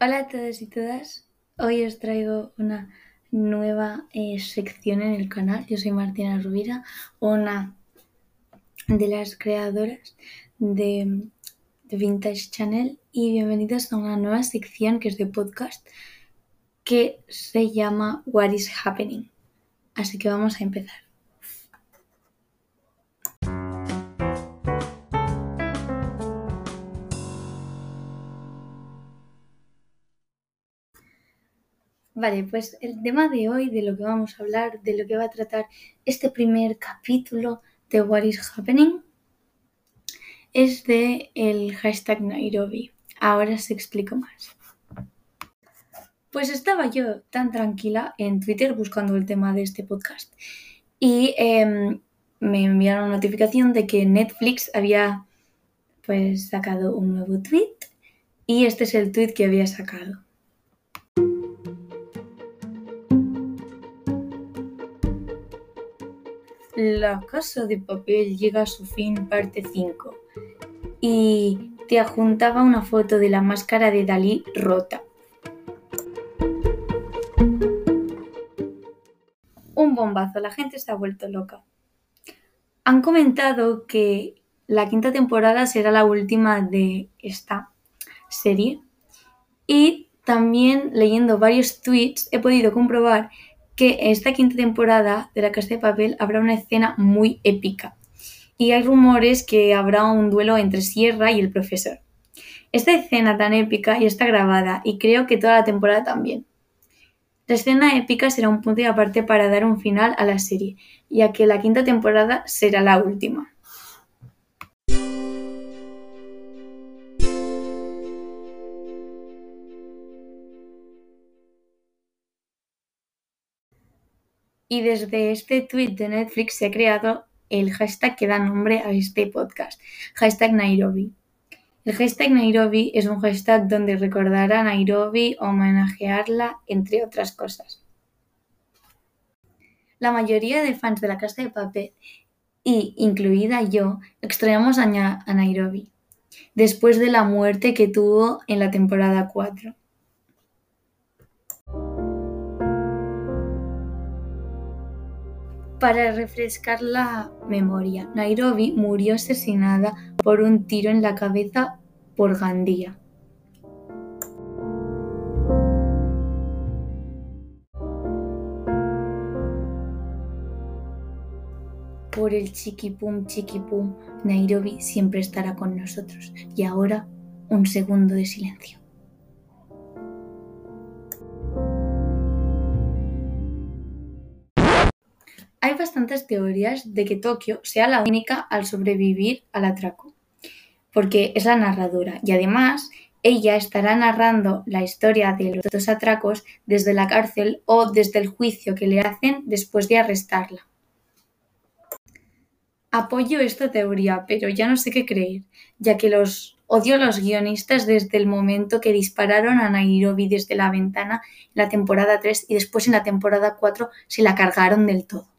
Hola a todos y todas. Hoy os traigo una nueva eh, sección en el canal. Yo soy Martina Rubira, una de las creadoras de, de Vintage Channel y bienvenidos a una nueva sección que es de podcast que se llama What is Happening. Así que vamos a empezar. Vale, pues el tema de hoy, de lo que vamos a hablar, de lo que va a tratar este primer capítulo de What is Happening, es de el hashtag Nairobi. Ahora os explico más. Pues estaba yo tan tranquila en Twitter buscando el tema de este podcast y eh, me enviaron una notificación de que Netflix había pues sacado un nuevo tweet y este es el tweet que había sacado. La casa de papel llega a su fin, parte 5. Y te adjuntaba una foto de la máscara de Dalí rota. Un bombazo, la gente se ha vuelto loca. Han comentado que la quinta temporada será la última de esta serie. Y también leyendo varios tweets he podido comprobar que en esta quinta temporada de La Casa de Papel habrá una escena muy épica. Y hay rumores que habrá un duelo entre Sierra y el profesor. Esta escena tan épica ya está grabada y creo que toda la temporada también. La escena épica será un punto y aparte para dar un final a la serie, ya que la quinta temporada será la última. Y desde este tweet de Netflix se ha creado el hashtag que da nombre a este podcast, hashtag Nairobi. El hashtag Nairobi es un hashtag donde recordar a Nairobi, homenajearla, entre otras cosas. La mayoría de fans de la Casa de Papel, y incluida yo, extrañamos a, Nairobi, después de la muerte que tuvo en la temporada 4. Para refrescar la memoria, Nairobi murió asesinada por un tiro en la cabeza por Gandía. Por el chiquipum chiquipum, Nairobi siempre estará con nosotros. Y ahora, un segundo de silencio. Hay bastantes teorías de que Tokio sea la única al sobrevivir al atraco, porque es la narradora y además ella estará narrando la historia de los dos atracos desde la cárcel o desde el juicio que le hacen después de arrestarla. Apoyo esta teoría, pero ya no sé qué creer, ya que los odio a los guionistas desde el momento que dispararon a Nairobi desde la ventana en la temporada 3 y después en la temporada 4 se la cargaron del todo.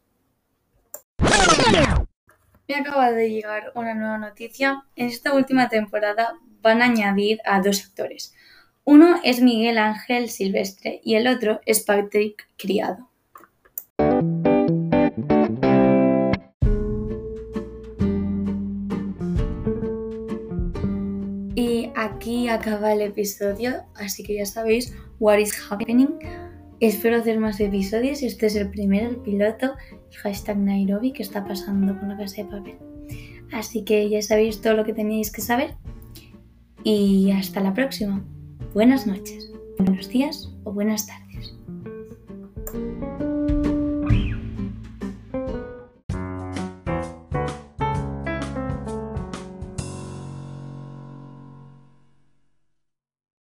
Me acaba de llegar una nueva noticia. En esta última temporada van a añadir a dos actores. Uno es Miguel Ángel Silvestre y el otro es Patrick Criado. Y aquí acaba el episodio, así que ya sabéis what is happening. Espero hacer más episodios. Este es el primero, el piloto, hashtag Nairobi, que está pasando con la casa de papel. Así que ya sabéis todo lo que teníais que saber. Y hasta la próxima. Buenas noches, buenos días o buenas tardes.